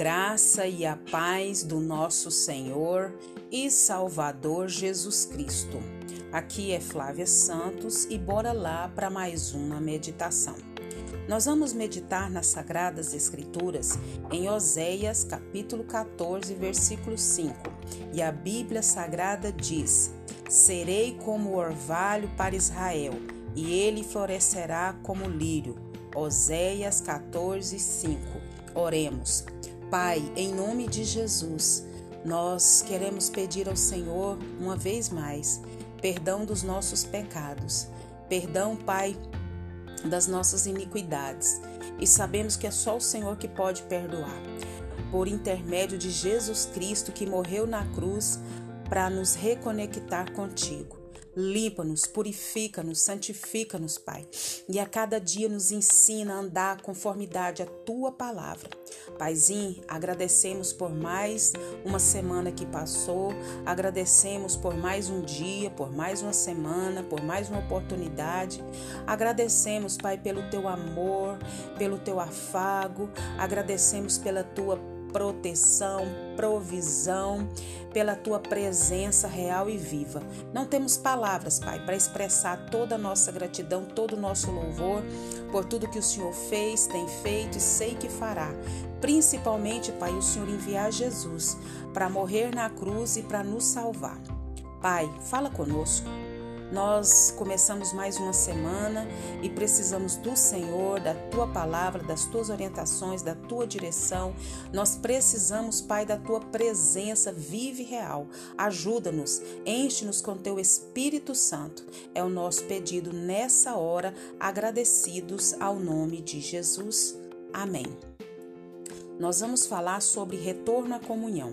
graça e a paz do nosso Senhor e Salvador Jesus Cristo. Aqui é Flávia Santos e bora lá para mais uma meditação. Nós vamos meditar nas Sagradas Escrituras em Oséias, capítulo 14, versículo 5. E a Bíblia Sagrada diz: Serei como orvalho para Israel, e ele florescerá como lírio. Oséias 14, 5. Oremos. Pai, em nome de Jesus, nós queremos pedir ao Senhor uma vez mais perdão dos nossos pecados, perdão, Pai, das nossas iniquidades. E sabemos que é só o Senhor que pode perdoar. Por intermédio de Jesus Cristo que morreu na cruz para nos reconectar contigo. Limpa-nos, purifica-nos, santifica-nos, Pai. E a cada dia nos ensina a andar conformidade à tua palavra. Paizinho, agradecemos por mais uma semana que passou, agradecemos por mais um dia, por mais uma semana, por mais uma oportunidade. Agradecemos, Pai, pelo teu amor, pelo teu afago, agradecemos pela tua proteção, provisão, pela tua presença real e viva. Não temos palavras, Pai, para expressar toda a nossa gratidão, todo o nosso louvor por tudo que o Senhor fez, tem feito e sei que fará. Principalmente, Pai, o Senhor enviar Jesus para morrer na cruz e para nos salvar. Pai, fala conosco nós começamos mais uma semana e precisamos do Senhor, da tua palavra, das tuas orientações, da tua direção. Nós precisamos, Pai, da tua presença viva e real. Ajuda-nos, enche-nos com teu Espírito Santo. É o nosso pedido nessa hora, agradecidos ao nome de Jesus. Amém. Nós vamos falar sobre retorno à comunhão.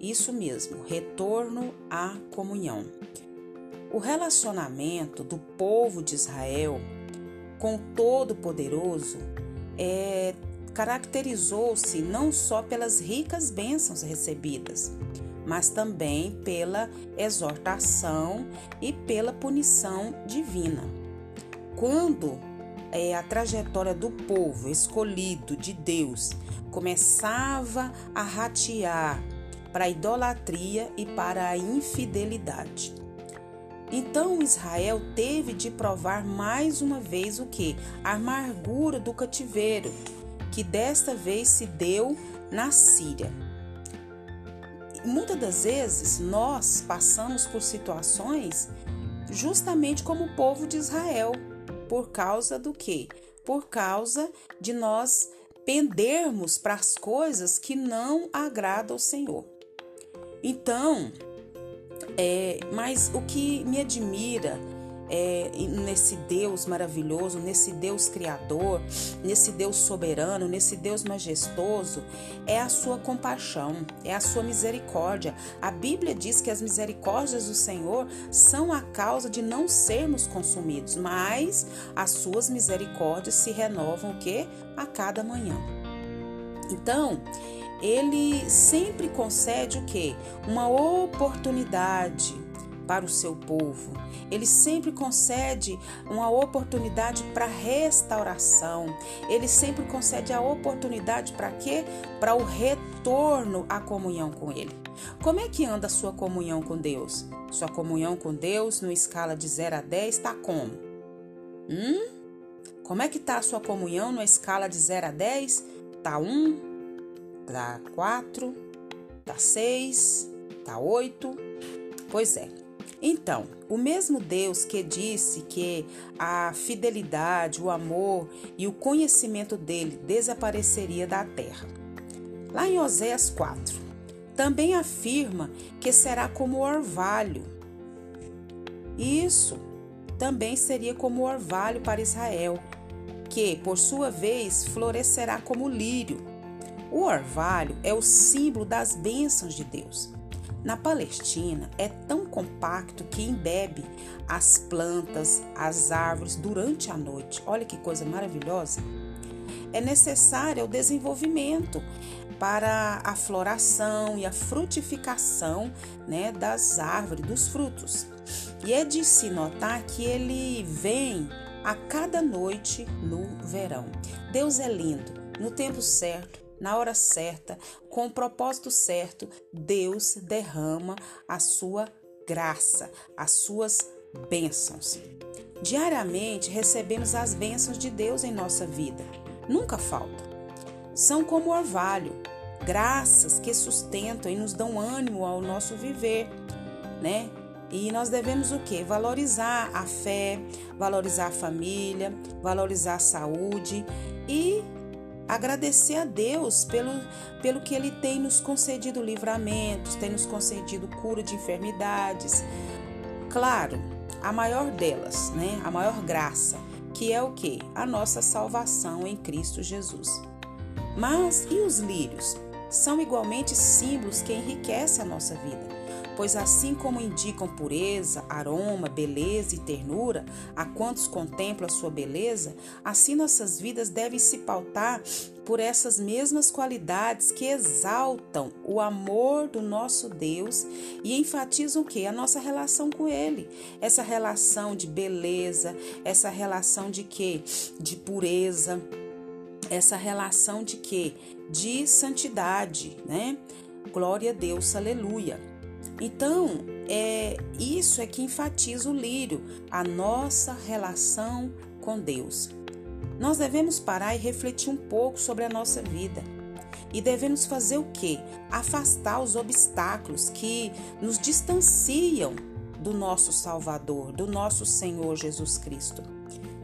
Isso mesmo, retorno à comunhão. O relacionamento do povo de Israel com o Todo-Poderoso é, caracterizou-se não só pelas ricas bênçãos recebidas, mas também pela exortação e pela punição divina. Quando é, a trajetória do povo escolhido de Deus começava a ratear para a idolatria e para a infidelidade. Então Israel teve de provar mais uma vez o que? A amargura do cativeiro, que desta vez se deu na Síria. Muitas das vezes nós passamos por situações justamente como o povo de Israel, por causa do que? Por causa de nós pendermos para as coisas que não agradam ao Senhor. Então, é, mas o que me admira é, nesse Deus maravilhoso, nesse Deus criador, nesse Deus soberano, nesse Deus majestoso, é a sua compaixão, é a sua misericórdia. A Bíblia diz que as misericórdias do Senhor são a causa de não sermos consumidos, mas as suas misericórdias se renovam o que? A cada manhã. Então, ele sempre concede o que? Uma oportunidade para o seu povo. Ele sempre concede uma oportunidade para restauração. Ele sempre concede a oportunidade para quê? Para o retorno à comunhão com ele. Como é que anda a sua comunhão com Deus? Sua comunhão com Deus, no escala de 0 a 10, está como? Hum? Como é que está a sua comunhão na escala de 0 a 10? Está 1, Tá 4, tá 6, tá 8. Pois é. Então, o mesmo Deus que disse que a fidelidade, o amor e o conhecimento dele desapareceria da terra. Lá em Oséias 4, também afirma que será como orvalho. Isso também seria como orvalho para Israel, que, por sua vez, florescerá como lírio o orvalho é o símbolo das bênçãos de Deus. Na Palestina, é tão compacto que embebe as plantas, as árvores durante a noite. Olha que coisa maravilhosa! É necessário o desenvolvimento para a floração e a frutificação né, das árvores, dos frutos. E é de se notar que ele vem a cada noite no verão. Deus é lindo, no tempo certo, na hora certa, com o propósito certo, Deus derrama a sua graça, as suas bênçãos. Diariamente recebemos as bênçãos de Deus em nossa vida. Nunca falta. São como orvalho, graças que sustentam e nos dão ânimo ao nosso viver, né? E nós devemos o quê? Valorizar a fé, valorizar a família, valorizar a saúde e agradecer a Deus pelo, pelo que Ele tem nos concedido livramentos, tem nos concedido cura de enfermidades. Claro, a maior delas, né? A maior graça, que é o que? A nossa salvação em Cristo Jesus. Mas e os lírios? São igualmente símbolos que enriquecem a nossa vida pois assim como indicam pureza, aroma, beleza e ternura a quantos contemplam a sua beleza, assim nossas vidas devem se pautar por essas mesmas qualidades que exaltam o amor do nosso Deus e enfatizam o que? A nossa relação com Ele. Essa relação de beleza, essa relação de quê? De pureza, essa relação de quê? De santidade, né? Glória a Deus, aleluia. Então, é isso é que enfatiza o lírio, a nossa relação com Deus. Nós devemos parar e refletir um pouco sobre a nossa vida. E devemos fazer o quê? Afastar os obstáculos que nos distanciam do nosso Salvador, do nosso Senhor Jesus Cristo.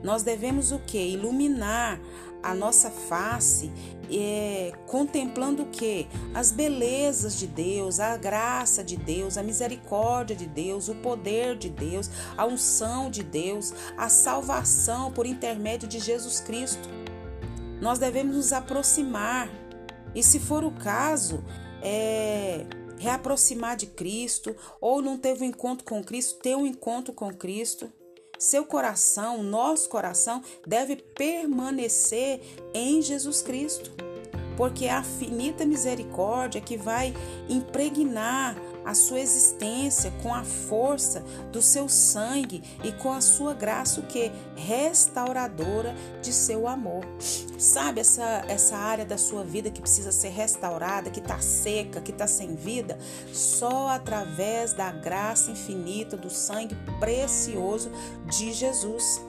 Nós devemos o quê? Iluminar a nossa face é, contemplando o que? As belezas de Deus, a graça de Deus, a misericórdia de Deus, o poder de Deus, a unção de Deus, a salvação por intermédio de Jesus Cristo. Nós devemos nos aproximar e, se for o caso, é, reaproximar de Cristo, ou não teve um encontro com Cristo, ter um encontro com Cristo. Seu coração, nosso coração, deve permanecer em Jesus Cristo, porque é a finita misericórdia que vai impregnar a sua existência com a força do seu sangue e com a sua graça o que restauradora de seu amor. Sabe essa essa área da sua vida que precisa ser restaurada, que está seca, que está sem vida, só através da graça infinita do sangue precioso de Jesus.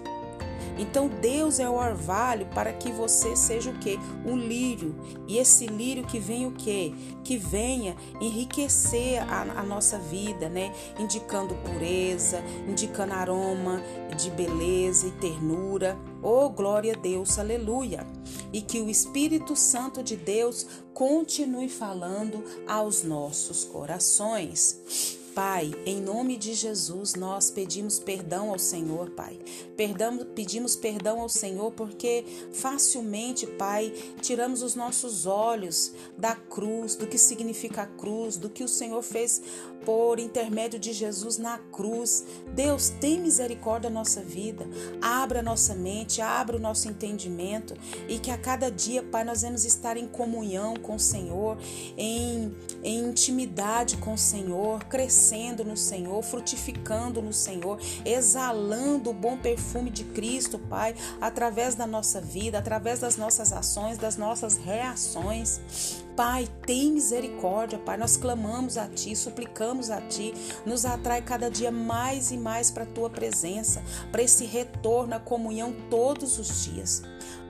Então Deus é o orvalho para que você seja o que? Um lírio. E esse lírio que vem o que? Que venha enriquecer a, a nossa vida, né? Indicando pureza, indicando aroma de beleza e ternura. Oh, glória a Deus, aleluia. E que o Espírito Santo de Deus continue falando aos nossos corações. Pai, em nome de Jesus, nós pedimos perdão ao Senhor, Pai. Perdão, pedimos perdão ao Senhor porque facilmente, Pai, tiramos os nossos olhos da cruz, do que significa a cruz, do que o Senhor fez por intermédio de Jesus na cruz. Deus, tem misericórdia da nossa vida. Abra a nossa mente, abra o nosso entendimento e que a cada dia, Pai, nós vamos estar em comunhão com o Senhor, em, em intimidade com o Senhor, crescendo no Senhor, frutificando no Senhor, exalando o bom perfume de Cristo, Pai, através da nossa vida, através das nossas ações, das nossas reações. Pai, tem misericórdia, Pai. Nós clamamos a Ti, suplicamos a Ti. Nos atrai cada dia mais e mais para a Tua presença, para esse retorno à comunhão todos os dias.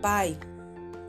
Pai,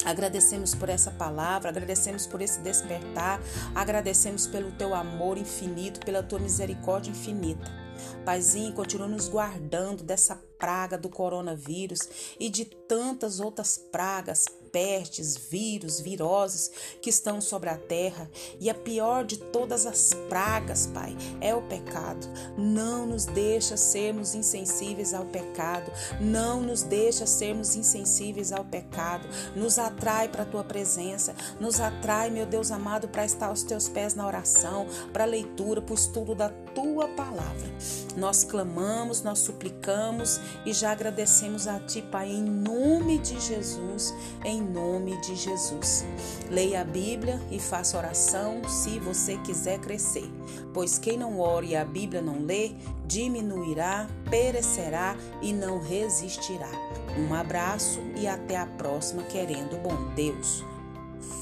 Agradecemos por essa palavra, agradecemos por esse despertar, agradecemos pelo teu amor infinito, pela tua misericórdia infinita. Paizinho, continua nos guardando dessa praga do coronavírus e de tantas outras pragas, pestes, vírus, viroses que estão sobre a terra. E a pior de todas as pragas, Pai, é o pecado. Não nos deixa sermos insensíveis ao pecado. Não nos deixa sermos insensíveis ao pecado. Nos atrai para a tua presença. Nos atrai, meu Deus amado, para estar aos teus pés na oração, para a leitura, para o estudo da tua palavra. Nós clamamos, nós suplicamos e já agradecemos a ti, Pai, em nome de Jesus, em nome de Jesus. Leia a Bíblia e faça oração se você quiser crescer, pois quem não ore e a Bíblia não lê, diminuirá, perecerá e não resistirá. Um abraço e até a próxima, querendo bom Deus.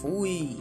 Fui!